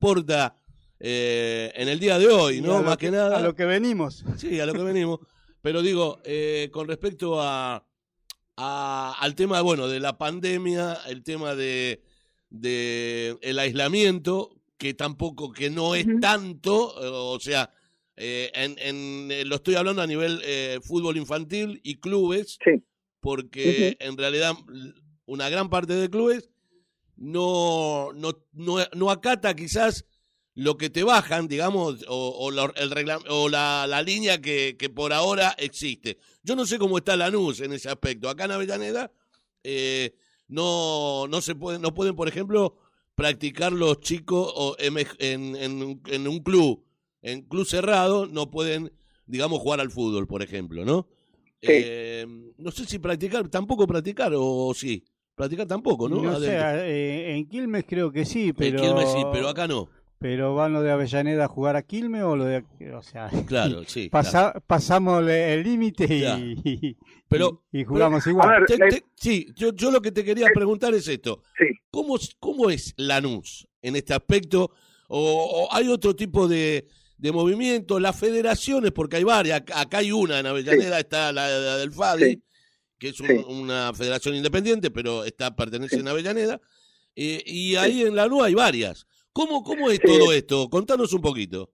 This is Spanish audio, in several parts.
importa eh, en el día de hoy, ¿no? Más que, nada. A lo que venimos. Sí, a lo que venimos. Pero digo, eh, con respecto a, al tema, bueno, de la pandemia, el tema de, de el aislamiento, que tampoco, que no es tanto, o sea, eh, en, en, lo estoy hablando a nivel fútbol infantil y clubes, porque en realidad una gran parte de clubes no, no, no, no acata quizás lo que te bajan, digamos, o, la, el o la, la línea que, que, por ahora existe. Yo no sé cómo está Lanús en ese aspecto. Acá en Avellaneda eh, no, no se pueden, no pueden, por ejemplo, practicar los chicos o en, en, en, un club, en club cerrado, no pueden, digamos, jugar al fútbol, por ejemplo, ¿no? Eh, no sé si practicar, tampoco practicar o sí. Practicar tampoco, ¿no? No sé, eh, en Quilmes creo que sí, pero... En Quilmes sí, pero acá no. Pero van lo de Avellaneda a jugar a Quilmes o lo de. O sea. Claro, sí. Pasamos el límite y, pero, y, jugamos igual. sí, yo, yo lo que te quería preguntar es esto. Sí. ¿Cómo, ¿Cómo es Lanús en este aspecto? ¿O, hay otro tipo de, de movimiento? Las federaciones, porque hay varias. Acá hay una, en Avellaneda está la, del FADI, que es una federación independiente, pero está pertenece a Avellaneda. Eh, y ahí en Lanús hay varias. ¿Cómo, cómo es todo esto? Contanos un poquito.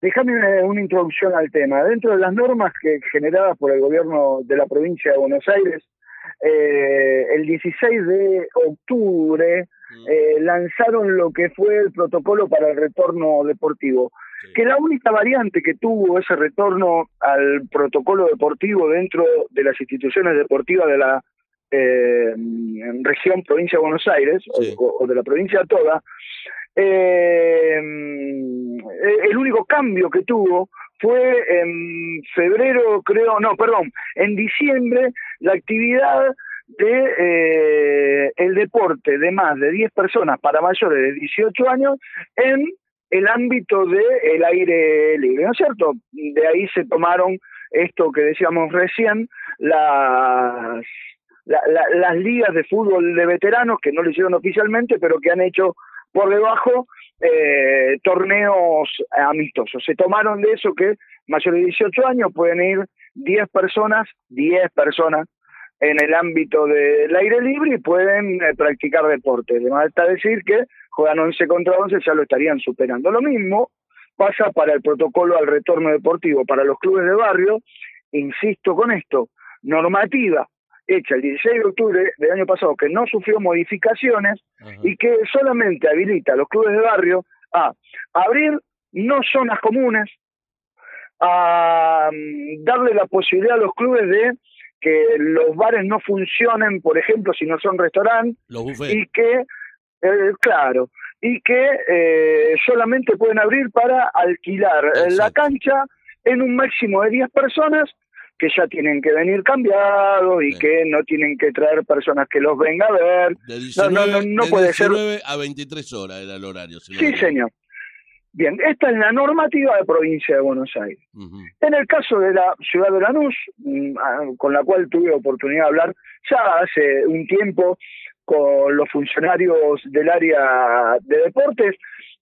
Déjame una, introducción al tema. Dentro de las normas que generadas por el gobierno de la provincia de Buenos Aires, eh, el 16 de octubre mm. eh, lanzaron lo que fue el protocolo para el retorno deportivo. Que la única variante que tuvo ese retorno al protocolo deportivo dentro de las instituciones deportivas de la eh, región provincia de Buenos Aires o, o, de la provincia toda eh, el único cambio que tuvo fue en febrero, creo, no, perdón, en diciembre, la actividad de eh, el deporte de más de 10 personas para mayores de 18 años en el ámbito del el aire libre, ¿no es cierto? De ahí se tomaron esto que decíamos recién, las, las ligas de fútbol de veteranos, que no lo hicieron oficialmente, pero que han hecho por debajo eh, torneos amistosos. Se tomaron de eso que mayores de 18 años pueden ir 10 personas, 10 personas en el ámbito del aire libre y pueden eh, practicar deporte. Además está decir que juegan 11 contra 11, ya lo estarían superando. Lo mismo pasa para el protocolo al retorno deportivo, para los clubes de barrio, insisto con esto, normativa hecha el 16 de octubre del año pasado, que no sufrió modificaciones y que solamente habilita a los clubes de barrio a abrir no zonas comunes, a mm, darle la posibilidad a los clubes de que los bares no funcionen, por ejemplo, si no son restaurantes, y que, eh, claro, y que eh, solamente pueden abrir para alquilar la cancha en un máximo de 10 personas que ya tienen que venir cambiados y que no tienen que traer personas que los vengan a ver. no, no, no, no puede 19 a 23 horas era el horario. Sí, señor. Bien, esta es la normativa de provincia de Buenos Aires. En el caso de la ciudad de Lanús, mm, ah, con la cual tuve oportunidad de hablar ya hace un tiempo con los funcionarios del área de deportes,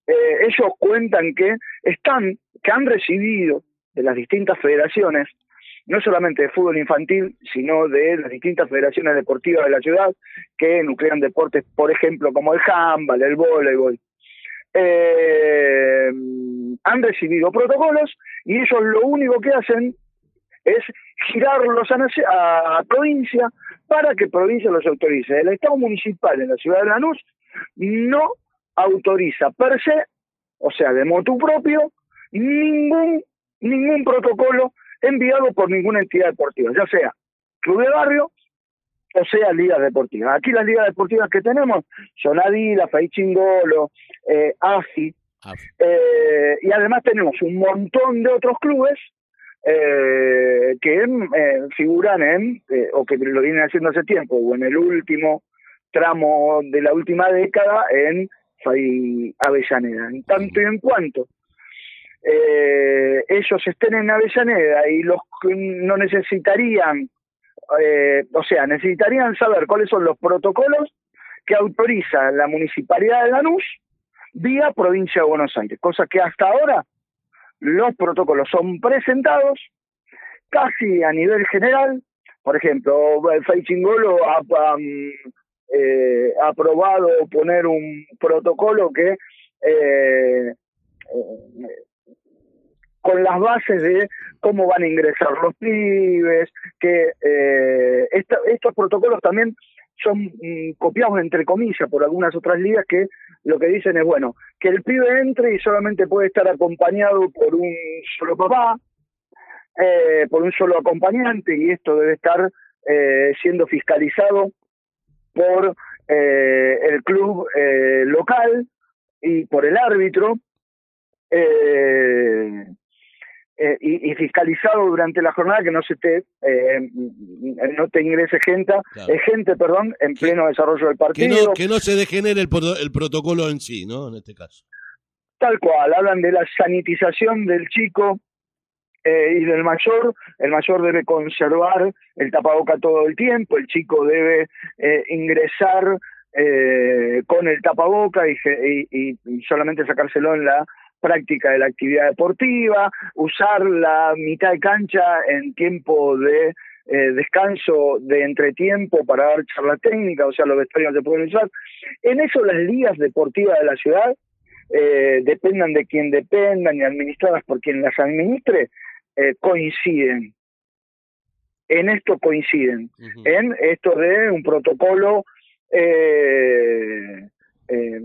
eh, ellos cuentan que están, que han recibido de las distintas federaciones no solamente de fútbol infantil, sino de las distintas federaciones deportivas de la ciudad que nuclean deportes, por ejemplo, como el handball, el voleibol. Eh, han recibido protocolos y ellos lo único que hacen es girarlos a, a, provincia para que provincia los autorice. El Estado municipal en la ciudad de Lanús no autoriza per se, o sea, de motu propio, ningún, ningún protocolo enviado por ninguna entidad deportiva, ya sea club de barrio o sea ligas deportivas. Aquí las ligas deportivas que tenemos son Adidas, Faichingolo, eh, AFI, eh, y además tenemos un montón de otros clubes eh, que eh, figuran en, o que lo vienen haciendo hace tiempo, o en el último tramo de la última década en Fai Avellaneda. En tanto y en cuanto eh, ellos estén en Avellaneda y los no necesitarían, eh, o sea, necesitarían saber cuáles son los protocolos que autoriza la municipalidad de Lanús vía provincia de Buenos Aires, cosa que hasta ahora los protocolos son presentados casi a nivel general. Por ejemplo, Feichingolo ha, ha, eh, aprobado poner un protocolo que eh, eh, con las bases de cómo van a ingresar los pibes, que eh, estos protocolos también son mm, copiados entre comillas por algunas otras ligas que lo que dicen es, bueno, que el pibe entre y solamente puede estar acompañado por un solo papá, eh, por un solo acompañante, y esto debe estar eh, siendo fiscalizado por eh, el club local y por el árbitro. Eh, eh, y, y, fiscalizado durante la jornada que no se te eh, no te ingrese gente claro. eh, gente perdón en pleno desarrollo del partido que no, que no se degenere el, el, protocolo en sí no en este caso. Tal cual hablan de la sanitización del chico eh, y del mayor. El mayor debe conservar el tapaboca todo el tiempo el chico debe eh, ingresar eh, con el tapaboca y, y, y solamente sacárselo en la práctica de la actividad deportiva, usar la mitad de cancha en tiempo de eh, descanso de entretiempo para dar charla técnica, o sea, los vestuarios se pueden usar. En eso las ligas deportivas de la ciudad, eh, dependan de quien dependan y administradas por quien las administre, eh, coinciden. En esto coinciden, uh -huh. en esto de un protocolo eh, eh,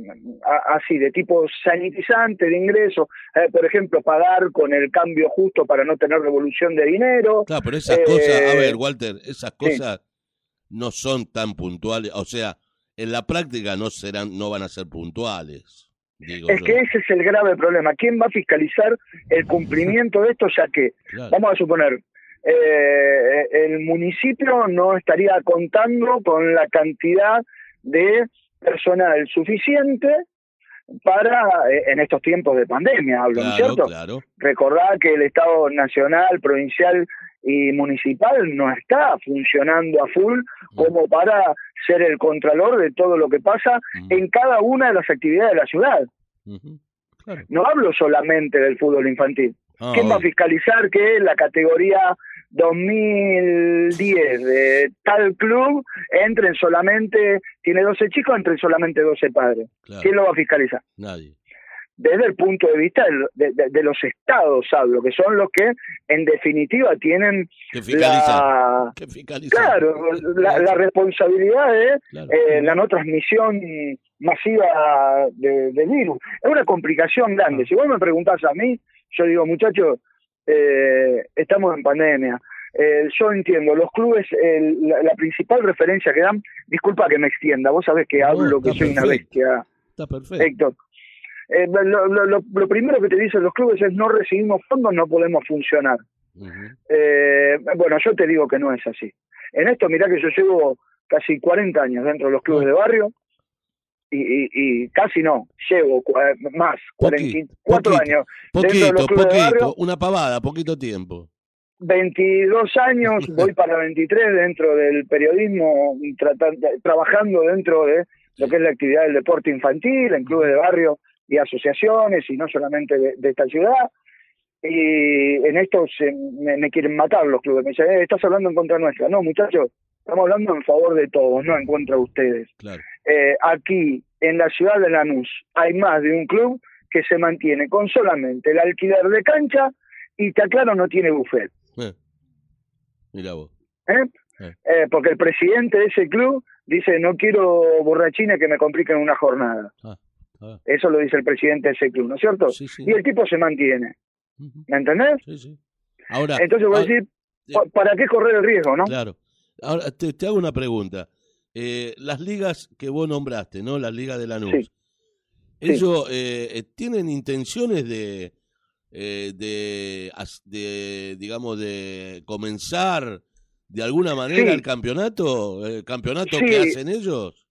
así de tipo sanitizante de ingreso, eh, por ejemplo, pagar con el cambio justo para no tener revolución de dinero. Claro, pero esas eh, cosas, a ver, Walter, esas cosas sí. no son tan puntuales, o sea, en la práctica no serán, no van a ser puntuales. Digo es yo. que ese es el grave problema. ¿Quién va a fiscalizar el cumplimiento de esto? Ya que, claro. vamos a suponer, eh, el municipio no estaría contando con la cantidad de personal suficiente para, eh, en estos tiempos de pandemia, hablo, claro, ¿cierto? Claro. Recordar que el Estado nacional, provincial y municipal no está funcionando a full como para ser el contralor de todo lo que pasa -huh. en cada una de las actividades de la ciudad. Claro. No hablo solamente del fútbol infantil. Ah, ¿Quién va a fiscalizar que la categoría 2010 de tal club entren solamente, tiene 12 chicos, entren solamente 12 padres. Claro. ¿Quién lo va a fiscalizar? Nadie. Desde el punto de vista de, de, de, los estados, hablo, que son los que en definitiva tienen que la, que claro, la, la, responsabilidad de claro. eh, la no transmisión masiva del de virus. Es una complicación grande. Ah. Si vos me preguntás a mí, yo digo, muchachos, eh, estamos en pandemia. Eh, yo entiendo, los clubes, el, la, la, principal referencia que dan, disculpa que me extienda, vos sabés que hablo, no, que soy perfecto. una bestia, está perfecto. Héctor. Eh, lo, lo, lo, primero que te dicen los clubes es no recibimos fondos, no podemos funcionar. Uh -huh. bueno, yo te digo que no es así. En esto, mirá que yo llevo casi 40 años dentro de los clubes uh -huh. de barrio, y, y, y, casi no, llevo más, 44 años. Poquito, dentro de los clubes poquito, de barrio, una pavada, poquito tiempo. 22 años, voy para 23 dentro del periodismo, tratando, trabajando dentro de lo que es la actividad del deporte infantil, en clubes de barrio y asociaciones, y no solamente de, de esta ciudad. Y en esto se, me, me, quieren matar los clubes. Me dicen, eh, estás hablando en contra nuestra. No, muchachos, estamos hablando en favor de todos, no en contra de ustedes. Claro. Eh, aquí, en la ciudad de Lanús, hay más de un club que se mantiene con solamente el alquiler de cancha y te aclaro, no tiene buffet. Eh. Mira vos. ¿Eh? Eh. porque el presidente de ese club dice, no quiero borrachines que me compliquen una jornada. Ah. Ah. Eso lo dice el presidente de ese club, ¿no es cierto? Sí, sí. Y el tipo se mantiene. Uh -huh. ¿Me entendés? Sí, sí. Ahora, Entonces voy a decir, ¿para qué correr el riesgo, no? Claro. Ahora, te, te hago una pregunta. Eh, las ligas que vos nombraste, ¿no? Las ligas de la NUS. Sí. ¿Ellos sí. Eh, tienen intenciones de, eh, de, de, digamos, de comenzar de alguna manera sí. el campeonato? ¿El campeonato que hacen ellos?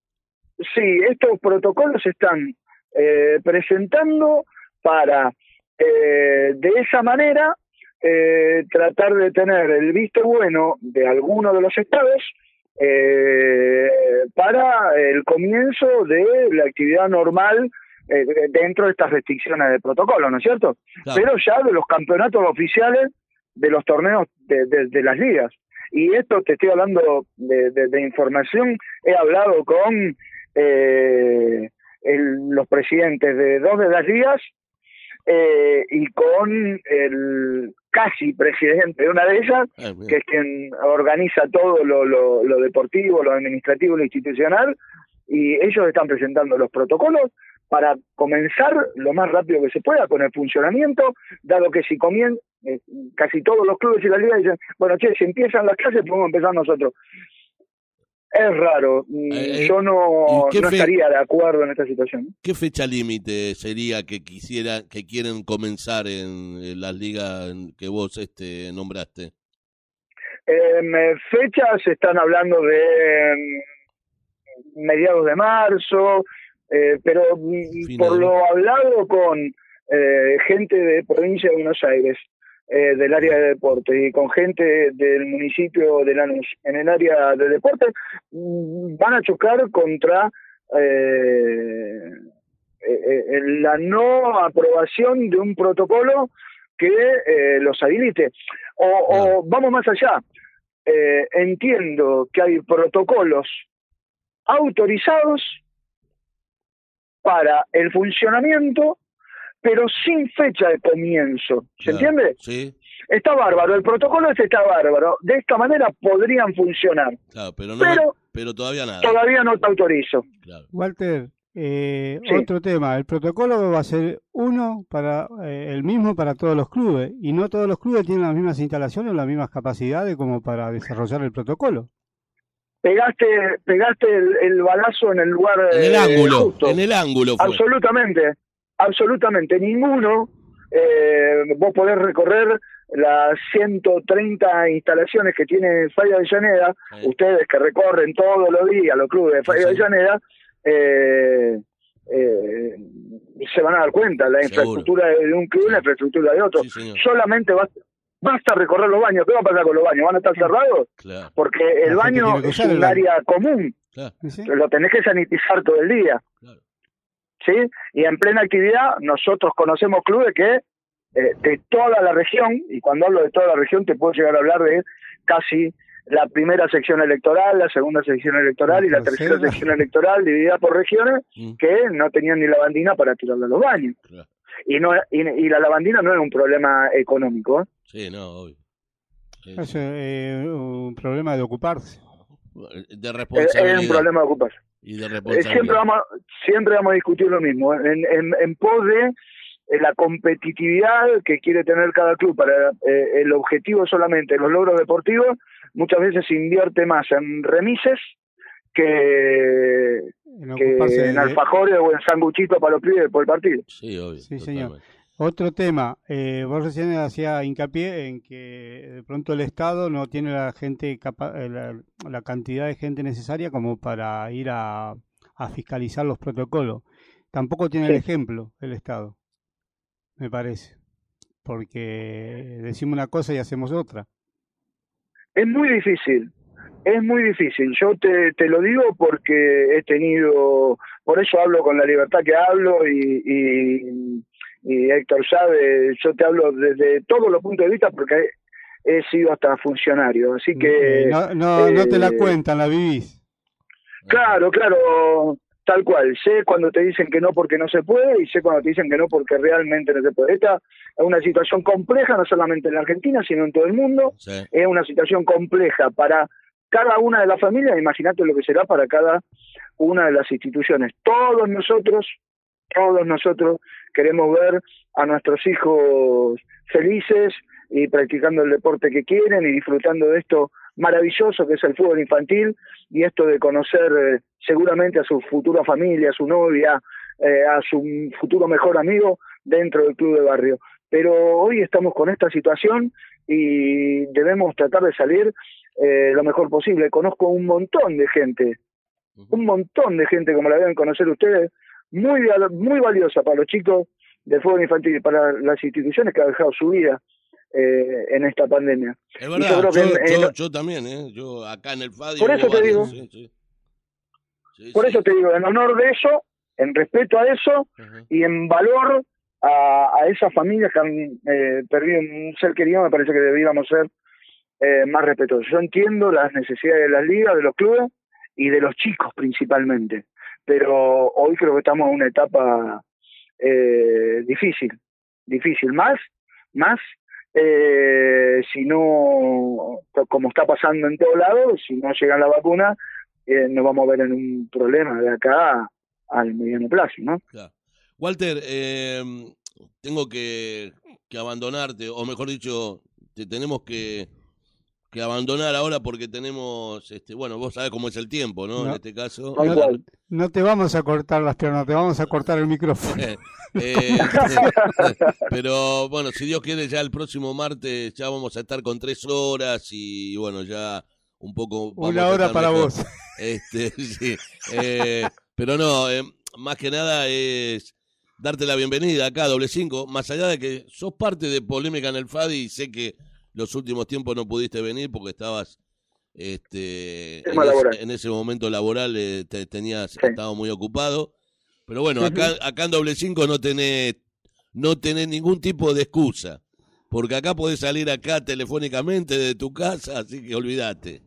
Sí, estos protocolos están eh, presentando para eh, de esa manera eh, tratar de tener el visto bueno de alguno de los estados eh, el comienzo de la actividad normal eh, dentro de estas restricciones de protocolo, ¿no es cierto? Claro. Pero ya de los campeonatos oficiales de los torneos de, de- de las ligas. Y esto te estoy hablando de, de- información, he hablado con eh, el- los presidentes de dos de las ligas eh, y con el casi presidente de una de ellas, que es quien organiza todo lo, lo, lo deportivo, lo administrativo, lo institucional, y ellos están presentando los protocolos para comenzar lo más rápido que se pueda con el funcionamiento, dado que si comien eh, casi todos los clubes y las ligas dicen, bueno, che, si empiezan las clases podemos empezar nosotros. Es raro, mm, Eh, eh, yo no, ¿y qué no fe- estaría de acuerdo en esta situación. ¿Qué fecha límite sería que quisiera, que quieren comenzar en, en las ligas que vos este, nombraste? Em, eh, fechas están hablando de em, mediados de marzo, eh, pero por lo hablado con eh, gente de provincia de Buenos Aires, eh, del área de deporte, y con gente del municipio de Lanús en el área de deporte, mm, van a chocar contra eh, la no aprobación de un protocolo que eh, los habilite. O, o vamos más allá, eh, entiendo que hay protocolos autorizados para el funcionamiento, pero sin fecha de comienzo. ¿Se Claro. entiende? Sí, Está bárbaro, el protocolo este está bárbaro. De esta manera podrían funcionar, claro, pero no, pero pero todavía nada. todavía no te autorizo. Claro. Walter, eh, Sí. otro tema. El protocolo va a ser uno para eh, el mismo para todos los clubes y no todos los clubes tienen las mismas instalaciones o las mismas capacidades como para desarrollar el protocolo. Pegaste, pegaste el, el balazo en el lugar En el eh, ángulo, justo. en el ángulo fue. Absolutamente, absolutamente. Ninguno, eh, vos podés recorrer las 130 instalaciones que tiene Falla Avellaneda, Eh, ustedes que recorren todos los días los clubes de Falla Sí, sí. Avellaneda, eh, eh, se van a dar cuenta, la Seguro. infraestructura de un club y la infraestructura de otro. sí. Solamente basta, basta recorrer los baños. ¿Qué va a pasar con los baños? ¿Van a estar cerrados? Claro, Porque La el baño es un área común, claro, ¿Sí? lo tenés que sanitizar todo el día. claro. ¿sí? Y en plena actividad nosotros conocemos clubes que eh, de toda la región, y cuando hablo de toda la región te puedo llegar a hablar de casi la primera sección electoral, la segunda sección electoral y la tercera tercera. sección electoral dividida por regiones Mm, que no tenían ni lavandina para tirarle a los baños. claro. Y, no, y, y la lavandina no es un problema económico. Sí, no, obvio. Es eh, un problema de ocuparse. De es, responsabilidad. es un problema de ocupación. Y de Eh, responsabilidad. siempre vamos siempre vamos a discutir lo mismo en, en, en pos de eh, la competitividad que quiere tener cada club para eh, el objetivo solamente los logros deportivos muchas veces se invierte más en remises que, En que ocuparse en de- alfajores o en sanguchitos para los pibes por el partido Sí, obvio. Sí, señor. Otro tema, eh, vos recién hacía hincapié en que de pronto el Estado no tiene la gente capa- eh, la, la cantidad de gente necesaria como para ir a, a fiscalizar los protocolos. Tampoco tiene el ejemplo el Estado, me parece, porque decimos una cosa y hacemos otra. es muy difícil es muy difícil yo te, te lo digo porque he tenido por eso hablo con la libertad que hablo y, y, y Héctor sabe yo te hablo desde todos los puntos de vista porque he, he sido hasta funcionario así que Eh, no, no, no te la eh, cuentan, la vivís. Claro, claro, tal cual. Sé cuando te dicen que no porque no se puede y sé cuando te dicen que no porque realmente no se puede. Esta es una situación compleja, no solamente en la Argentina, sino en todo el mundo. Sí, Es una situación compleja para cada una de las familias. Imagínate lo que será para cada una de las instituciones. Todos nosotros, todos nosotros queremos ver a nuestros hijos felices y practicando el deporte que quieren y disfrutando de esto maravilloso que es el fútbol infantil y esto de conocer eh, seguramente a su futura familia, a su novia, eh, a su futuro mejor amigo dentro del club de barrio. Pero hoy estamos con esta situación y debemos tratar de salir eh, lo mejor posible. Conozco un montón de gente, un montón de gente como la deben conocer ustedes, muy, muy valiosa para los chicos del fútbol infantil y para las instituciones que ha dejado su vida eh, en esta pandemia. Es verdad, yo yo, en- también, ¿eh? Yo acá en el FADI. Por eso te varios, digo. sí, sí. Sí, Por eso te digo, en honor de eso, en respeto a eso y en valor a, a esas familias que han eh, perdido un ser querido, me parece que deberíamos ser eh, más respetuosos. Yo entiendo las necesidades de las ligas, de los clubes y de los chicos principalmente, pero hoy creo que estamos en una etapa eh, difícil, difícil, más, más eh, si no, como está pasando en todos lados, si no llega la vacuna, eh, nos vamos a ver en un problema de acá al mediano plazo, ¿no? Walter, eh, tengo que, que abandonarte, o mejor dicho, te tenemos que, que abandonar ahora porque tenemos, este, bueno, vos sabés cómo es el tiempo, ¿no? En este caso. No, te vamos a cortar las piernas, te vamos a cortar el micrófono. Eh, pero bueno, si Dios quiere, ya el próximo martes ya vamos a estar con tres horas y bueno, ya un poco... Una hora para vos. Este, sí. Eh, pero no, eh, más que nada es darte la bienvenida acá a Doble Cinco, más allá de que sos parte de Polémica en el FADI y sé que los últimos tiempos no pudiste venir porque estabas este en, ese, momento laboral eh, te, tenías estado muy ocupado. Pero bueno acá acá en doble cinco no tenés no tenés ningún tipo de excusa porque acá podés salir acá telefónicamente de tu casa así que olvídate.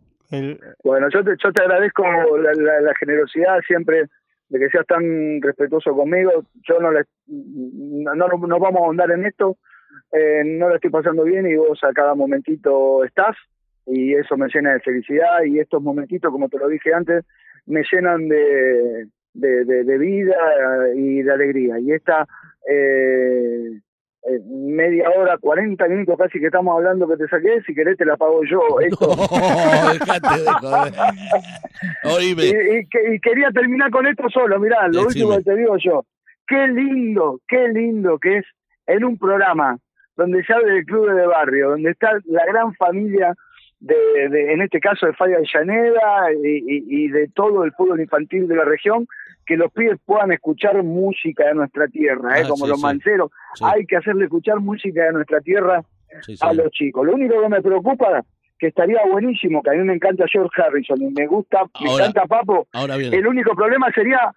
Bueno yo te, yo te agradezco la, generosidad siempre de que seas tan respetuoso conmigo. Yo no le no, no, no vamos a ahondar en esto eh, no lo estoy pasando bien y vos a cada momentito estás y eso me llena de felicidad y estos momentitos, como te lo dije antes, me llenan de, de, vida y de alegría. Y esta eh, eh, media hora, 40 minutos casi que estamos hablando que te saqué, si querés te la pago yo. Esto. y, quería terminar con esto solo, mirá, lo último que te digo yo. Qué lindo, qué lindo que es en un programa donde se habla del club de barrio, donde está la gran familia de, en este caso de Falla de Llaneda y, de todo el fútbol infantil de la región, que los pibes puedan escuchar música de nuestra tierra, ¿eh? Ah, como los manceros. Hay que hacerle escuchar música de nuestra tierra a los chicos. Lo único que me preocupa que estaría buenísimo, que a mí me encanta George Harrison y me gusta, me encanta Papo. el único problema sería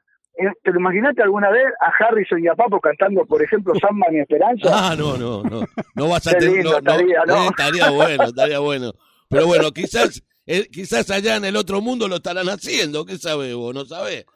¿Te lo imaginaste alguna vez a Harrison y a Papo cantando, por ejemplo, Samba y Esperanza? Ah, no, no, no. No vas a tener. No, estaría, no, estaría bueno, estaría bueno. Pero bueno, quizás, eh, quizás allá en el otro mundo lo estarán haciendo. ¿Qué sabes vos? ¿No sabes?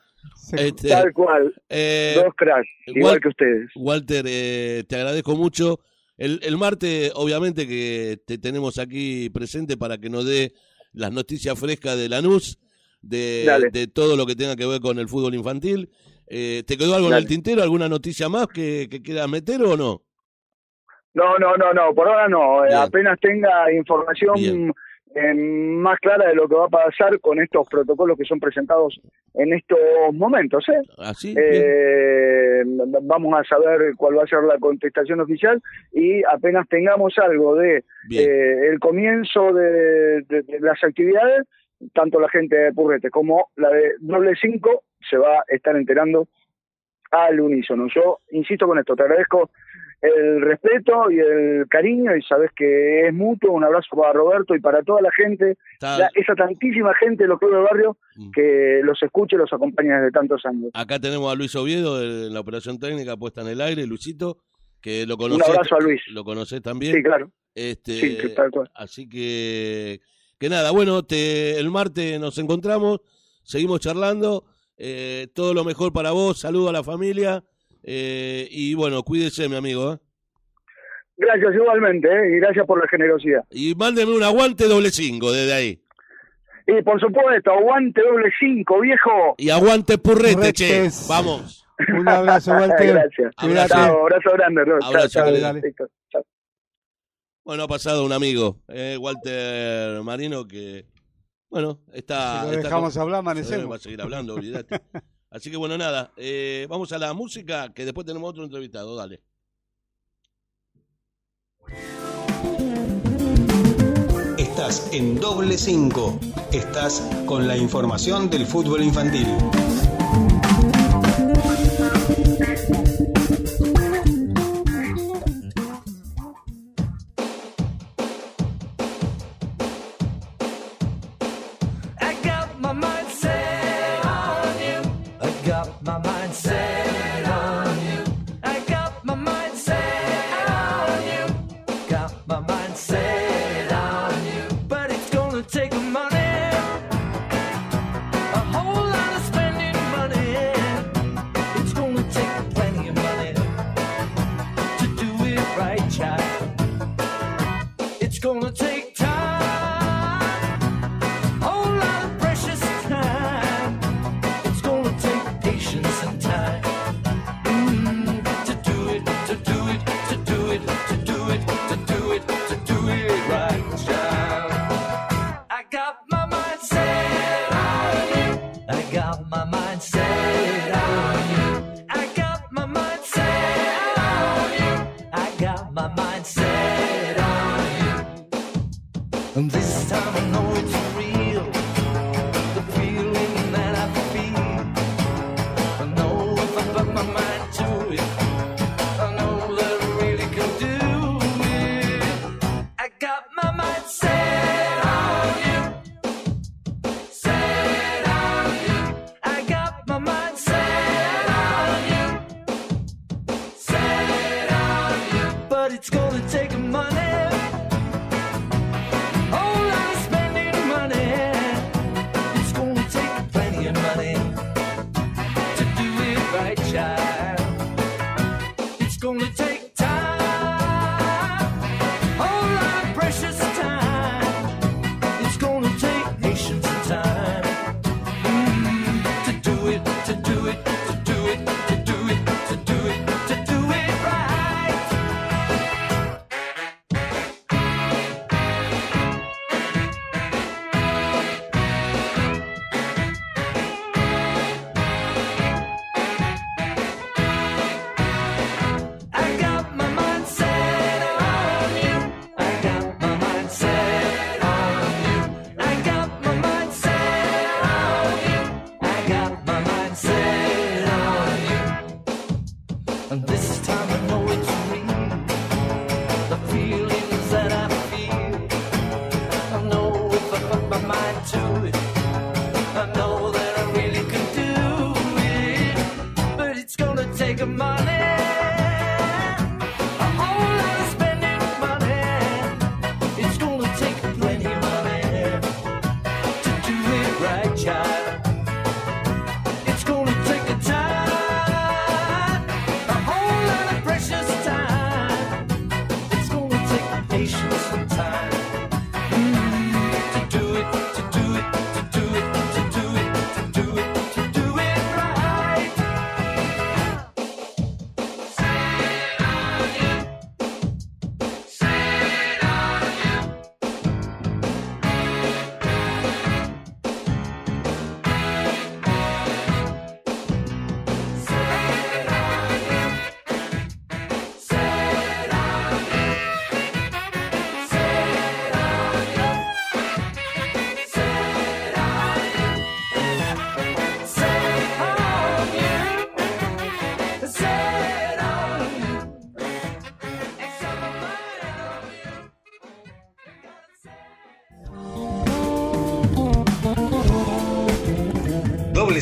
Este, Tal cual. Eh, Dos cracks, igual que ustedes. Walter, eh, te agradezco mucho. El, el martes, obviamente, que te tenemos aquí presente para que nos dé las noticias frescas de Lanús de, de, todo lo que tenga que ver con el fútbol infantil. Eh, ¿Te quedó algo en el tintero? ¿Alguna noticia más que, que quieras meter o no? No, no, no, no, por ahora no. Eh, apenas tenga información eh, más clara de lo que va a pasar con estos protocolos que son presentados en estos momentos. ¿eh? Así. ¿Ah, vamos a saber cuál va a ser la contestación oficial y apenas tengamos algo de el comienzo de, las actividades, tanto la gente de Purrete como la de Doble 5 se va a estar enterando al unísono. Yo insisto con esto, te agradezco el respeto y el cariño y sabes que es mutuo. Un abrazo para Roberto y para toda la gente, esa tantísima gente de los clubes de barrio mm. que los escuche y los acompaña desde tantos años. Acá tenemos a Luis Oviedo en la operación técnica puesta en el aire, Luisito, que lo conoce. Un abrazo a Luis. Lo conoces también. Sí, claro. Este, sí, tal cual. Así que que nada, bueno, te, el martes nos encontramos, seguimos charlando. Eh, todo lo mejor para vos, saludo a la familia eh, y bueno, cuídese, mi amigo. ¿eh? Gracias igualmente, y gracias por la generosidad. Y mándeme un aguante doble cinco desde ahí. Y por supuesto, aguante doble cinco, viejo. Y aguante purrete, che. Vamos. Un abrazo, Walter. gracias. Abrazo. abrazo grande, Abrazo, bueno, ha pasado un amigo, eh, Walter Marino, que, bueno, está... Si lo dejamos hablar, amanecemos. Va a seguir hablando, olvídate. Así que bueno, nada, eh, vamos a la música, que después tenemos otro entrevistado, dale. Estás en doble 5. Estás con la información del fútbol infantil. It's gonna take money.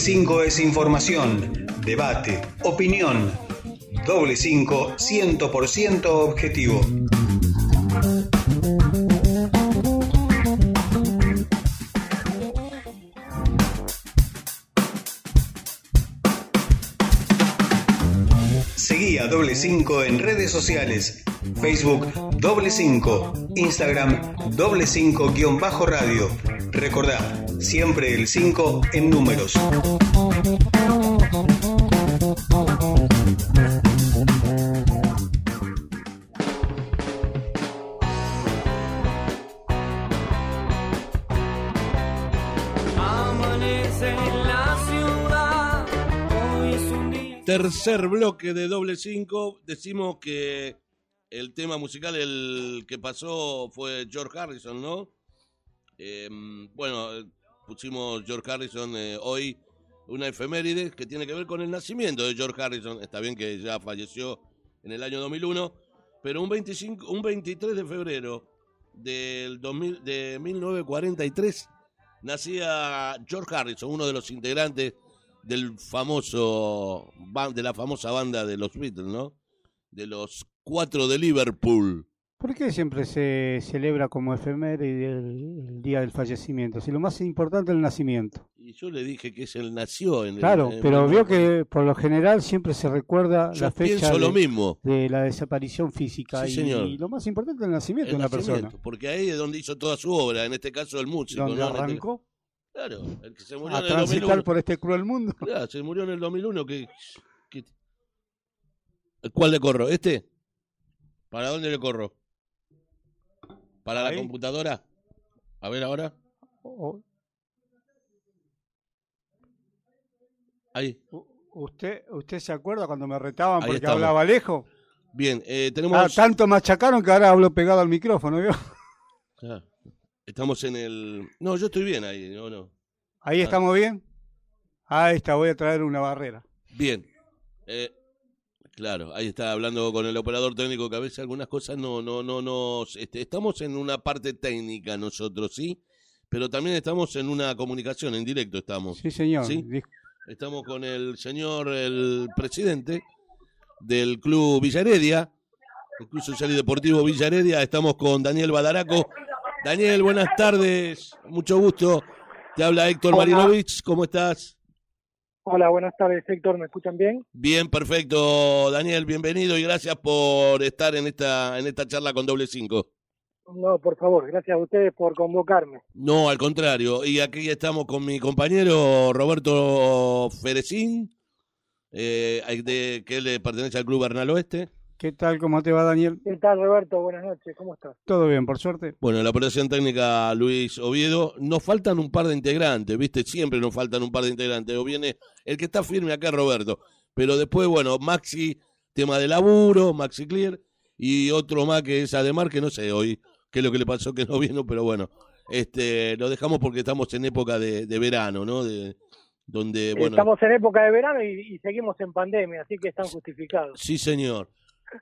5 es información, debate, opinión. Doble 5 100% objetivo. Seguí a Doble 5 en redes sociales. Facebook Doble 5, Instagram Doble 5 guion bajo radio. Recordá, siempre el 5 en números. Amanece en la ciudad. Hoy es un día. Tercer bloque de doble 5. Decimos que el tema musical, el que pasó fue George Harrison, ¿no? Eh, bueno, eh, pusimos George Harrison eh, hoy una efeméride que tiene que ver con el nacimiento de George Harrison. Está bien que ya falleció en el año 2001, pero un, 25, un 23 de febrero del 2000, de 1943 nacía George Harrison, uno de los integrantes del famoso de la famosa banda de los Beatles, ¿no? De los cuatro de Liverpool. ¿Por qué siempre se celebra como efeméride el, el día del fallecimiento? Si lo más importante es el nacimiento. Y yo le dije que él nació en el- Claro, en pero el- vio que por lo general siempre se recuerda Yo la fecha lo de, mismo. de la desaparición física Sí, y, señor. y lo más importante es el nacimiento El de una persona. porque ahí es donde hizo toda su obra, en este caso el músico. Donde ¿no? Este- arrancó Claro, el que se murió a en el transitar 2001. por este cruel mundo. Claro, se murió en el 2001. Que, que- ¿Cuál le corro? ¿Este? ¿Para dónde le corro? ¿Para la Ahí. computadora? A ver ahora. O- Ahí. u- ¿Usted, ¿Usted se acuerda cuando me retaban Ahí porque estamos. hablaba lejos? Bien, eh, tenemos... Ah, tanto machacaron que ahora hablo pegado al micrófono. ¿vio? Ah, estamos en el... No, yo estoy bien ahí, no, no. Ahí estamos bien. Ahí está, voy a traer una barrera. Bien. Eh, claro, ahí está hablando con el operador técnico que a veces algunas cosas no, no, no, no. Este, estamos en una parte técnica nosotros, ¿sí? Pero también estamos en una comunicación, en directo estamos. Sí, señor. ¿Sí? Estamos con el señor, el presidente del club Villa Heredia, el Club Social y Deportivo Villa Heredia. Estamos con Daniel Badaraco. Daniel, buenas tardes, mucho gusto. Te habla Héctor. Marinovich, ¿cómo estás? Hola, buenas tardes, Héctor. ¿Me escuchan bien? Bien, perfecto, Daniel, bienvenido y gracias por estar en esta, en esta charla con doble cinco. No, por favor, gracias a ustedes por convocarme. No, al contrario. Y aquí estamos con mi compañero Roberto Ferecín, eh, de, que él le pertenece al Club Bernal Oeste. ¿Qué tal? ¿Cómo te va, Daniel? ¿Qué tal, Roberto? Buenas noches, ¿cómo estás? Todo bien, por suerte. Bueno, la operación técnica Luis Oviedo. Nos faltan un par de integrantes, ¿viste? Siempre nos faltan un par de integrantes. O viene el que está firme acá, Roberto. Pero después, bueno, Maxi, tema de laburo, Maxi Clear. Y otro más que es Ademar, que no sé hoy qué es lo que le pasó que no vino, pero bueno. Este, lo dejamos porque estamos en época de, de verano, ¿no? De, donde, bueno. Estamos en época de verano y, y seguimos en pandemia, así que están justificados. Sí, señor.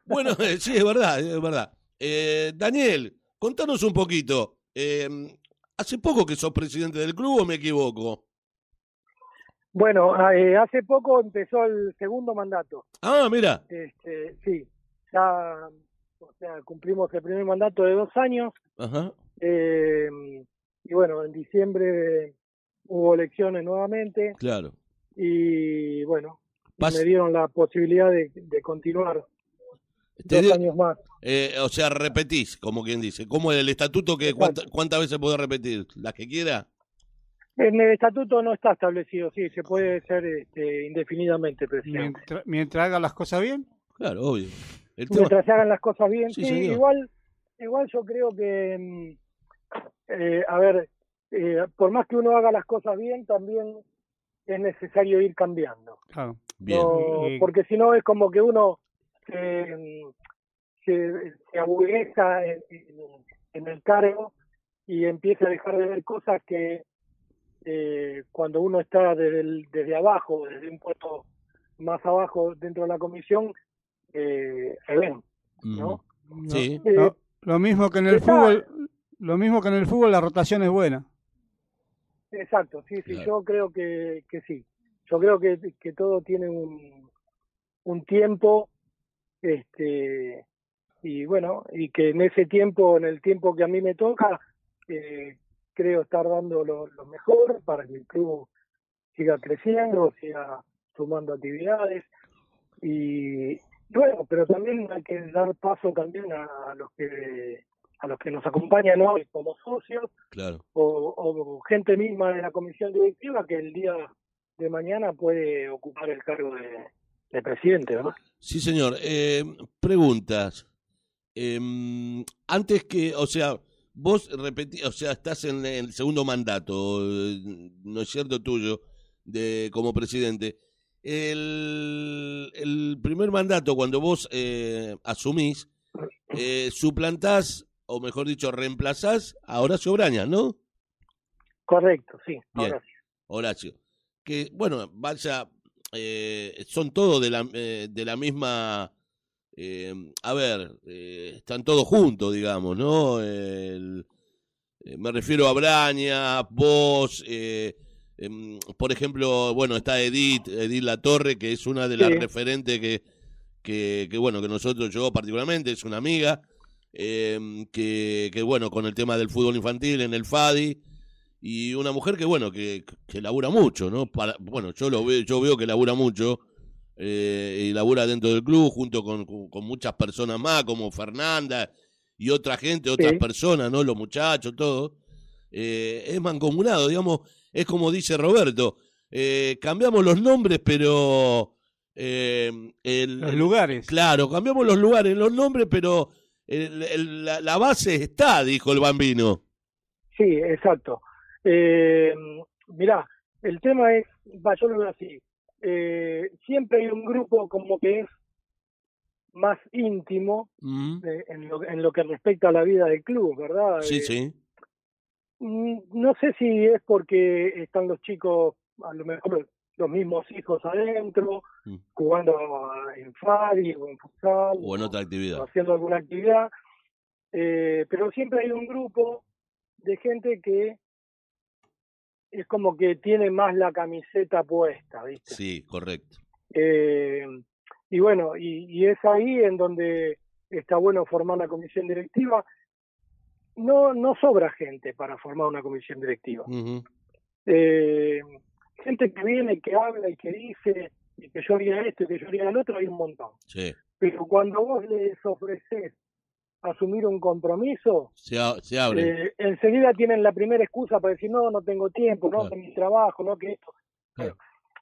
Bueno, eh, sí, es verdad, es verdad. Eh, Daniel, contanos un poquito. Eh, ¿Hace poco que sos presidente del club o me equivoco? Bueno, eh, hace poco empezó el segundo mandato. Ah, mira. Este, sí, ya o sea, cumplimos el primer mandato de dos años. Ajá. eh, y bueno, en diciembre hubo elecciones nuevamente. Claro. y bueno, Pas- me dieron la posibilidad de, de continuar dos años más. eh, o sea, repetís, como quien dice. ¿Cómo es el estatuto que cuánta- cuántas veces puedo repetir? ¿Las que quiera? En el estatuto no está establecido, sí, se puede ser este, indefinidamente presidente. Mientras, mientras haga las cosas bien. Claro, obvio. El tema- Mientras se hagan las cosas bien, Sí, igual, igual yo creo que, mm, eh, a ver, eh, por más que uno haga las cosas bien, también es necesario ir cambiando. Claro. Bien. No, porque si no es como que uno se, se, se aburguesa en, en- en el cargo y empieza a dejar de ver cosas que eh, cuando uno está desde, el- desde abajo, desde un puesto más abajo dentro de la comisión, eh, se ven, ¿no? Mm. Sí. Eh, Lo, lo mismo que en el está- fútbol, lo mismo que en el fútbol, la rotación es buena. Exacto, sí, sí, Claro. yo creo que, que sí. Yo creo que, que todo tiene un, un tiempo, este, y bueno, y que en ese tiempo, en el tiempo que a mí me toca, eh, creo estar dando lo, lo mejor para que el club siga creciendo, siga sumando actividades y bueno, pero también hay que dar paso también a, los que a los que nos acompañan hoy como socios Claro. o, o gente misma de la comisión directiva que el día de mañana puede ocupar el cargo de, de presidente, ¿verdad? Sí, señor. Eh, preguntas. Em, antes que, o sea, vos repetí, o sea, estás en el segundo mandato, eh, ¿no es cierto tuyo, de como presidente? El, el primer mandato, cuando vos eh, asumís, eh, suplantás, o mejor dicho, reemplazás a Horacio Braña, ¿no? Correcto, sí. Bien. sí. Horacio. Que, bueno, vaya, eh, son todos de la, eh, de la misma... eh, a ver, eh, están todos juntos, digamos, ¿no? El- me refiero a Braña, vos, eh, em, por ejemplo, bueno, está Edith, Edith Latorre, que es una de las Sí. referentes que, que, que, bueno, que nosotros, yo particularmente, es una amiga, em, que, que, bueno, con el tema del fútbol infantil en el FADI, y una mujer que bueno que, que labura mucho no para bueno yo lo veo yo veo que labura mucho eh, y labura dentro del club junto con, con- muchas personas más como Fernanda y otra gente otras Sí. personas no los muchachos todo Eh, es mancomunado digamos es como dice Roberto eh, cambiamos los nombres pero eh, el, Los lugares. claro cambiamos los lugares los nombres pero el- el- la, la base está dijo el bambino Sí, exacto. Eh, mirá, el tema es, va, yo lo veo así, eh, siempre hay un grupo como que es más íntimo Mm, eh, en, lo, en lo que respecta a la vida del club, ¿verdad? sí Eh, sí. Mm, No sé si es porque están los chicos, a lo mejor los mismos hijos adentro, Mm. jugando en Fadi o en futsal, o en otra actividad. o haciendo alguna actividad, eh, pero siempre hay un grupo de gente que es como que tiene más la camiseta puesta, ¿viste? Sí, correcto. Eh, y bueno, y, y es ahí en donde está bueno formar una comisión directiva. No, no sobra gente para formar una comisión directiva. Eh, gente que viene, que habla y que dice y que yo haría esto y que yo haría el otro, hay un montón. Sí. Pero cuando vos les ofreces asumir un compromiso, Se, a- se abre. eh, enseguida tienen la primera excusa para decir, no, no tengo tiempo, no, Claro. que mi trabajo, no, que esto. Claro.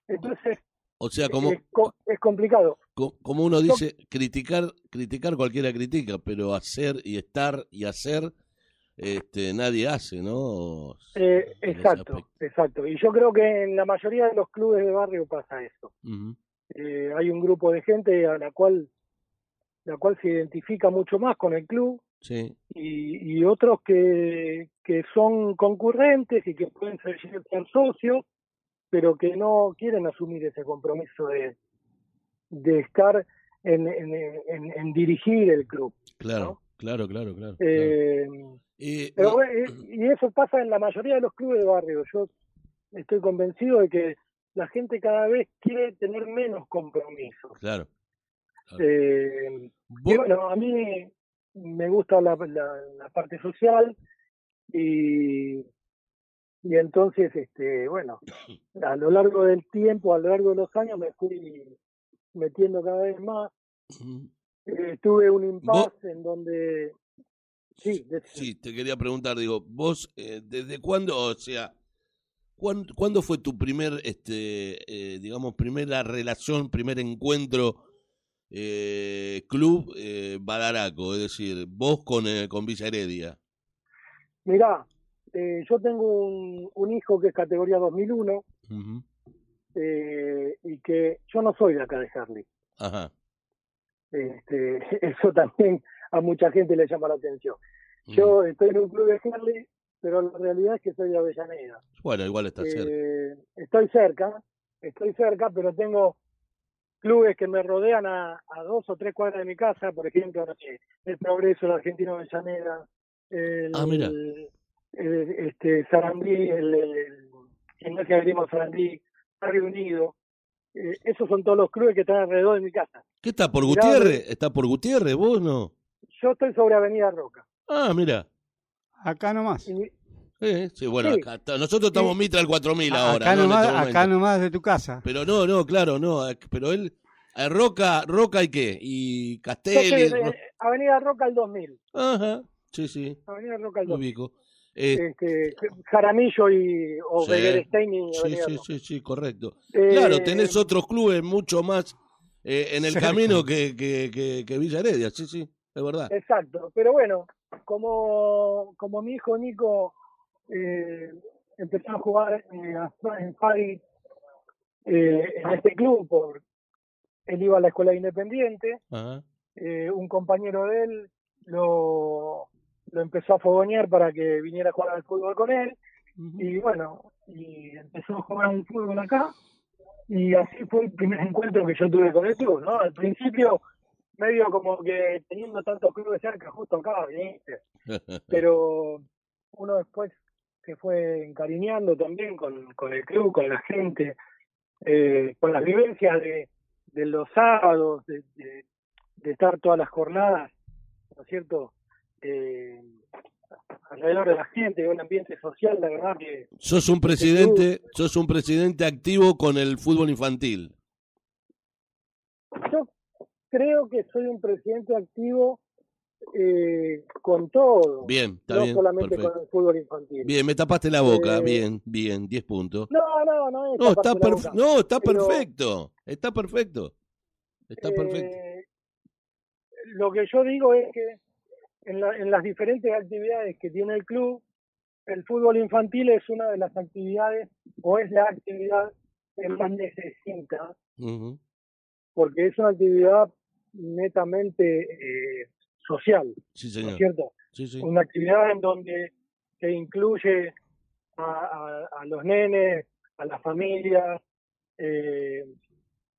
Entonces, O sea, como, es, co- es complicado. co- como uno dice, criticar, criticar cualquiera critica, pero hacer y estar y hacer, este, nadie hace, ¿no? Eh, exacto, exacto. Y yo creo que en la mayoría de los clubes de barrio pasa eso. Ujú. Eh, hay un grupo de gente a la cual la cual se identifica mucho más con el club Sí, y, y otros que, que son concurrentes y que pueden ser, ser socios, pero que no quieren asumir ese compromiso de, de estar en, en, en- en dirigir el club. claro, ¿no? claro, claro, claro. claro. Eh, Eh, pero y eso pasa en la mayoría de los clubes de barrio. Yo estoy convencido de que la gente cada vez quiere tener menos compromisos. claro. Eh, y bueno, a mí me gusta la, la, la parte social y, y entonces, este, bueno, a lo largo del tiempo, a lo largo de los años me fui metiendo cada vez más. Eh, tuve un impasse en donde... Sí, de- Sí, te quería preguntar, digo, vos, eh, ¿desde cuándo, o sea, cuán- cuándo fue tu primer, este, eh, digamos, primera relación, primer encuentro eh, club eh, Badaraco? Es decir, vos con, eh, con Villa Heredia. Mirá, eh, yo tengo un, un hijo que es categoría 2001 Ujú. eh, y que yo no soy de acá de Harley. Ajá. Este, eso también a mucha gente le llama la atención. Yo estoy en un club de Harley, pero la realidad es que soy de Avellaneda. Bueno, igual está cerca. Eh, estoy cerca, estoy cerca, pero tengo clubes que me rodean a, a dos o tres cuadras de mi casa, por ejemplo, no sé, el Progreso, el Argentino de Avellaneda, el, Ah, mira. el- este, Sarandí, el, el, el Gimnasia de Grima Sarandí, Barrio Unido. Eh, esos son todos los clubes que están alrededor de mi casa. ¿Qué está por mirá, Gutiérrez? ¿Está por Gutiérrez vos no? Yo estoy sobre Avenida Roca. Ah, mira. Acá nomás. Y, Eh, sí, bueno, Sí. acá nosotros estamos Mitra al 4000 ahora. acá, ¿no? Nomás, este acá nomás de tu casa. Pero no, no, claro, no. eh, Pero él, eh, Roca, Roca y qué? Y yo Castelli. en- Avenida Roca al 2000. Ajá, sí, sí, Avenida Roca al lo 2000. ubico. Eh, este, Jaramillo y o Sí. Y sí, sí, sí, sí, correcto. Eh, Claro, tenés otros clubes mucho más eh, en el Cerca. camino que, que, que, que Villa Heredia, sí, sí, es verdad. Exacto, pero bueno, como, como mi hijo Nico eh, empezó a jugar eh, a- en Fari eh, en este club, por, él iba a la escuela independiente, Ajá. eh, un compañero de él lo, lo empezó a fogonear para que viniera a jugar al fútbol con él, y bueno, y empezó a jugar un fútbol acá, y así fue el primer encuentro que yo tuve con el club, ¿no? Al principio, medio como que teniendo tantos clubes cerca, justo acá, ¿viste? pero uno después se fue encariñando también con, con el club, con la gente, eh, con las vivencias de, de los sábados, de, de- de estar todas las jornadas, ¿no es cierto? Eh, alrededor de la gente, un ambiente social, la verdad que sos un presidente, sos un presidente activo con el fútbol infantil. yo creo que soy un presidente activo eh, con todo, Bien, está no bien, solamente perfecto. con el fútbol infantil. Bien, me tapaste la boca, Eh, bien, bien, 10 puntos. No, no, no es No, está, taparse la perf- boca. no, está pero- perfecto, está perfecto, está perfecto. Eh, lo que yo digo es que en, la- en las diferentes actividades que tiene el club, el fútbol infantil es una de las actividades o es la actividad que más necesita, porque es una actividad netamente eh, social, Sí, ¿no es cierto? Sí, sí. Una actividad en donde se incluye a, a- a los nenes, a las familias, eh,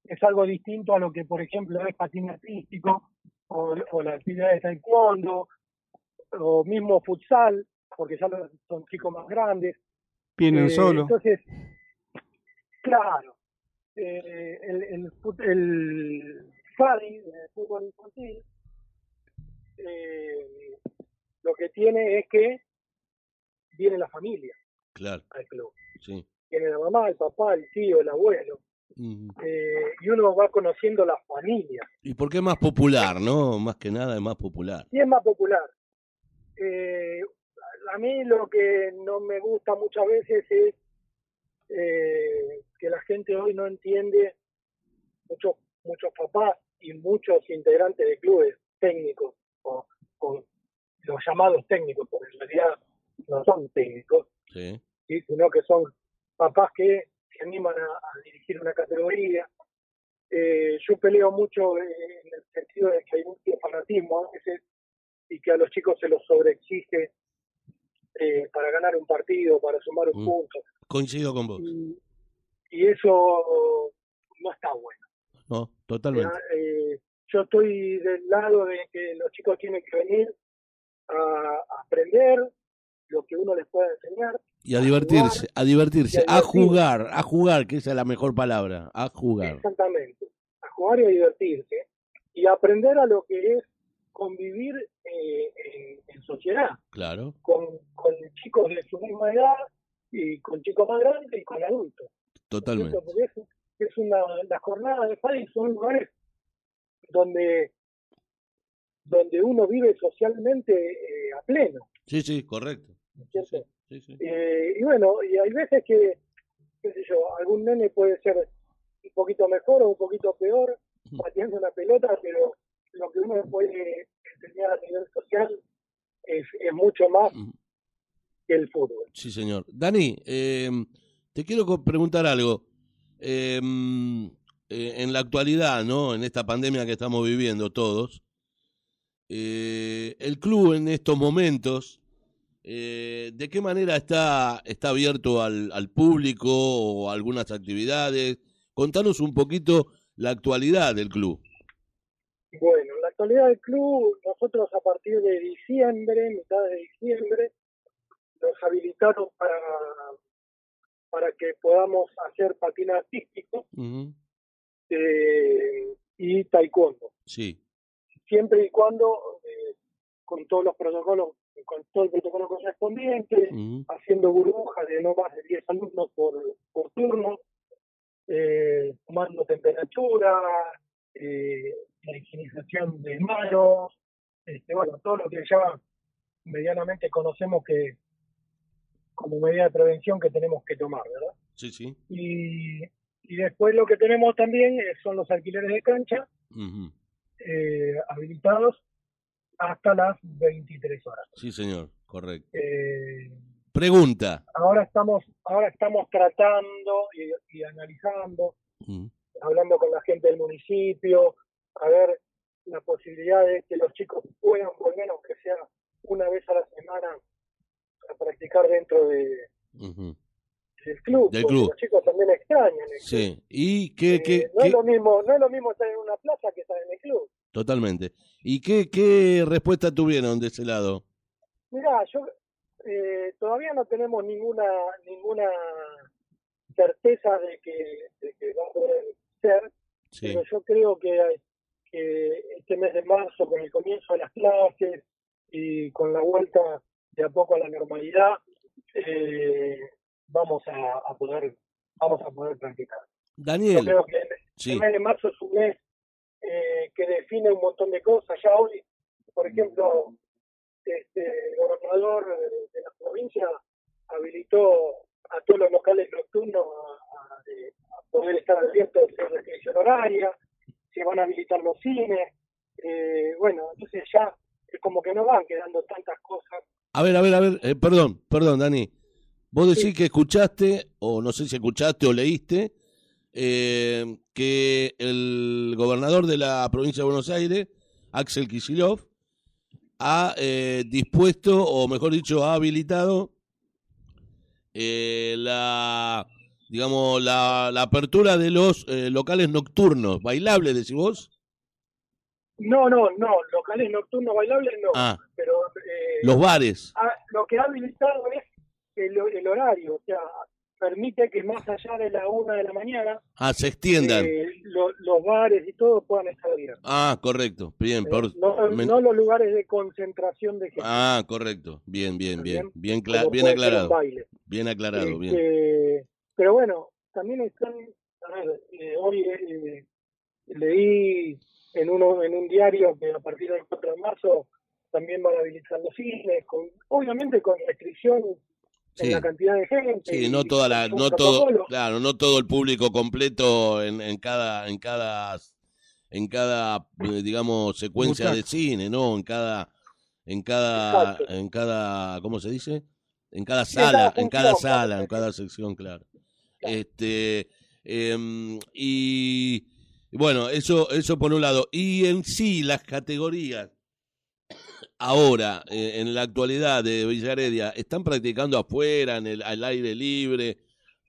es algo distinto a lo que, por ejemplo, es patín artístico o, o la actividad de taekwondo o mismo futsal, porque ya son chicos más grandes. Vienen Eh, solo. Entonces, claro, eh, el, el, fut- el FADI, el fútbol infantil, que tiene es que viene la familia Claro, al club. sí. Viene la mamá, el papá, el tío, el abuelo. Eh, y uno va conociendo la familia. ¿Y por qué es más popular, no? Más que nada es más popular. Y es más popular. Eh, a mí lo que no me gusta muchas veces es eh, que la gente hoy no entiende, muchos muchos papás y muchos integrantes de clubes técnicos, o, o los llamados técnicos, porque en realidad no son técnicos, Sí. ¿sí? sino que son papás que se animan a, a dirigir una categoría. Eh, yo peleo mucho eh, en el sentido de que hay mucho fanatismo a veces y que a los chicos se los sobreexige eh, para ganar un partido, para sumar un Mm. punto. Coincido con vos. Y, y eso no está bueno. No, totalmente. Eh, yo estoy del lado de que los chicos tienen que venir a, aprender lo que uno les pueda enseñar. Y a divertirse, a divertirse, a a divertirse. jugar, a jugar, que esa es la mejor palabra, a jugar. Exactamente. A jugar y a divertirse. Y aprender a lo que es convivir eh, en, en sociedad, Claro, con, con chicos de su misma edad y con chicos más grandes y con adultos. totalmente. Porque es, es una, las jornadas de padres son lugares donde donde uno vive socialmente eh, a pleno, Sí, sí, correcto. Sí, ¿cierto? sí, sí. Eh, y bueno, y hay veces que, qué sé yo, algún nene puede ser un poquito mejor o un poquito peor pateando una pelota, pero lo que uno puede enseñar a nivel social es, es mucho más que el fútbol. Sí, señor. Dani, eh, te quiero preguntar algo. Eh, eh, en la actualidad, ¿no? En esta pandemia que estamos viviendo todos, eh, el club en estos momentos, eh, ¿de qué manera está, está abierto al, al público o a algunas actividades? Contanos un poquito la actualidad del club. Bueno, en la actualidad del club, nosotros a partir de diciembre, mitad de diciembre, nos habilitaron para, para que podamos hacer patín artístico Ujú. Eh, y taekwondo. Sí, siempre y cuando eh, con todos los protocolos, con todo el protocolo correspondiente, ujú. haciendo burbujas de no más de 10 alumnos por, por turno, eh, tomando temperatura, eh, la higienización de manos, este, bueno, todo lo que ya medianamente conocemos que como medida de prevención que tenemos que tomar, ¿verdad? sí, sí. Y, y después lo que tenemos también eh, son los alquileres de cancha, eh, habilitados hasta las 23 horas. Sí, señor, correcto. Eh, Pregunta. ahora estamos ahora estamos tratando y, y analizando, hablando con la gente del municipio, a ver la posibilidad de que los chicos puedan, por menos que sea una vez a la semana, a practicar dentro de, Ujú. Del club. Del club. Los chicos también extrañan el club. Sí, y qué, Eh, qué, no, es lo mismo, no es lo mismo estar en una plaza que estar en el club. totalmente. ¿Y qué, qué respuesta tuvieron de ese lado? Mirá, yo eh, todavía no tenemos ninguna ninguna certeza de que, de que va a poder ser, Sí, pero yo creo que, que este mes de marzo, con el comienzo de las clases y con la vuelta de a poco a la normalidad, eh, vamos a, a poder vamos a poder practicar. Yo Daniel, creo que el sí, mes de marzo es un mes eh, que define un montón de cosas. Ya hoy, por ejemplo, este, el gobernador de la provincia habilitó a todos los locales nocturnos a, a- a poder estar abiertos sin restricción horaria, se van a habilitar los cines. eh, bueno, entonces ya es como que no van quedando tantas cosas. a ver, a ver, a ver, eh, perdón, perdón, Dani. Vos decís que escuchaste, o no sé si escuchaste o leíste, eh, que el gobernador de la provincia de Buenos Aires, Axel Kicillof, ha eh, dispuesto, o mejor dicho, ha habilitado eh, la, digamos, la, la apertura de los locales nocturnos, bailables, decís vos. No, no, no, locales nocturnos bailables no, Ah, pero eh, los bares. ah, lo que ha habilitado el, el horario, o sea, permite que más allá de la una de la mañana Ah, se extiendan. eh, lo- los bares y todo puedan estar abiertos. Ah, correcto. Bien, Eh, por... no, me- no los lugares de concentración de gente. Ah, correcto. Bien, bien, bien. Bien, bien un aclarado. Bien aclarado, bien. Este, pero bueno, también están, a ver, eh, hoy eh, leí en uno en un diario que a partir del 4 de marzo también van a habilitar los cines, con, obviamente con restricción Sí. en la cantidad de gente. Sí, y no toda la, no todo, claro, no todo el público completo en, en cada, en cada, en cada, eh, digamos, secuencia de cine, ¿no? En cada, en cada, Exacto. en cada, ¿cómo se dice? En cada en sala, en cada sala, claro. en cada sección, claro. Claro. Este, em, y bueno, eso, eso por un lado. Y en sí, las categorías ahora, eh, en la actualidad de Villaredia, ¿están practicando afuera, en el, al aire libre?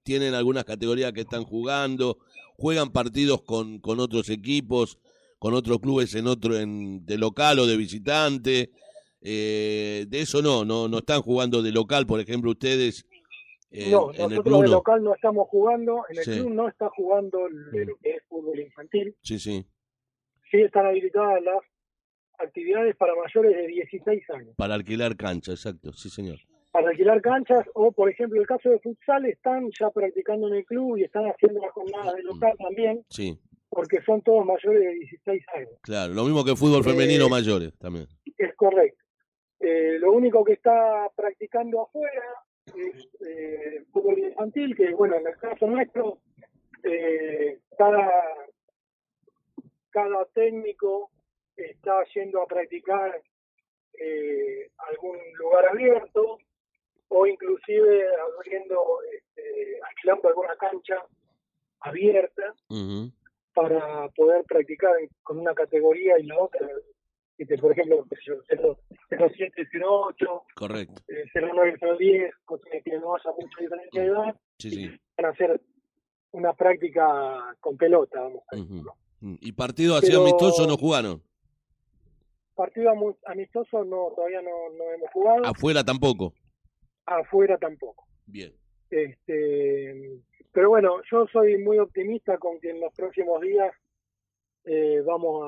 ¿Tienen algunas categorías que están jugando? ¿Juegan partidos con, con otros equipos, con otros clubes en otro, en, de local o de visitante? Eh, de eso no, no, no están jugando de local, por ejemplo, ustedes en, no, en el nosotros club de local no estamos jugando, en el Sí. club no está jugando lo Mm. que es fútbol infantil, Sí, sí, sí están habilitadas las actividades para mayores de 16 años. para alquilar cancha, exacto, sí señor. para alquilar canchas o, por ejemplo, el caso de futsal están ya practicando en el club y están haciendo las jornadas de local también, Sí, porque son todos mayores de 16 años. claro, lo mismo que fútbol femenino Eh, mayores también. Es correcto. Eh, lo único que está practicando afuera es eh, fútbol infantil, que, bueno, en el caso nuestro, eh, cada, cada técnico está yendo a practicar eh, algún lugar abierto o inclusive abriendo, este, alquilando alguna cancha abierta para poder practicar con una categoría y la otra. Este, por ejemplo, qué sé yo, 0, 07, 08, Correcto, eh, 09, 010, cosas que no haya mucha diferencia de edad, sí, sí. van a hacer una práctica con pelota, vamos a decir. Ujú. Mm, ¿Y partido así Pero- amistoso no jugaron? Partido amistoso no todavía no, no hemos jugado, Afuera tampoco. afuera tampoco. Bien. Este, pero bueno, yo soy muy optimista con que en los próximos días eh, vamos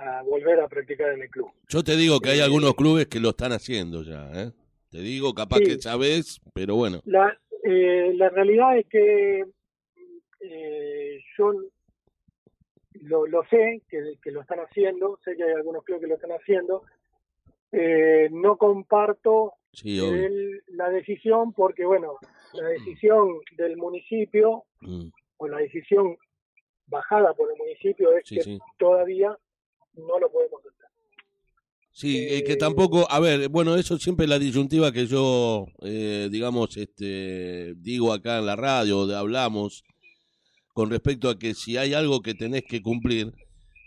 a, a volver a practicar en el club. Yo te digo que hay Eh, algunos clubes que lo están haciendo ya, ¿eh? Te digo, capaz Sí. que sabes, pero bueno. La, eh, la realidad es que eh, yo lo, lo sé, que, que lo están haciendo, sé que hay algunos clubes que lo están haciendo. Eh, no comparto Sí, el- la decisión porque, bueno, la decisión del municipio Mm, o la decisión bajada por el municipio es Sí, que sí. todavía no lo podemos hacer. Sí, eh, que Eh, tampoco, a ver, bueno, eso siempre es la disyuntiva que yo, eh, digamos, este, digo acá en la radio, de- hablamos, con respecto a que si hay algo que tenés que cumplir,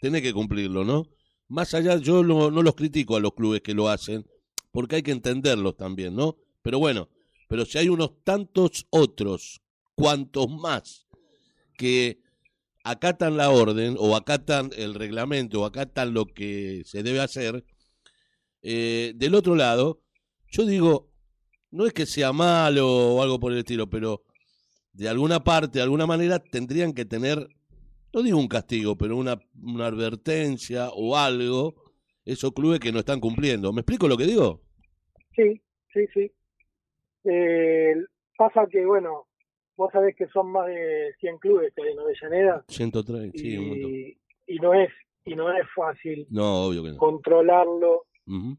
tenés que cumplirlo, ¿no? Más allá, yo no, los critico a los clubes que lo hacen, porque hay que entenderlos también, ¿no? Pero bueno, pero si hay unos tantos otros, cuantos más, que acatan la orden o acatan el reglamento o acatan lo que se debe hacer, eh, del otro lado, yo digo, no es que sea malo o algo por el estilo, pero de alguna parte, de alguna manera, tendrían que tener, no digo un castigo, pero una, una advertencia o algo, esos clubes que no están cumpliendo. ¿Me explico lo que digo? Sí, sí, sí. Eh, pasa que, bueno, vos sabés que son más de 100 clubes que hay en Avellaneda 130, sí, un montón. y, y no es y no es fácil No, obvio que no. controlarlo Ujú.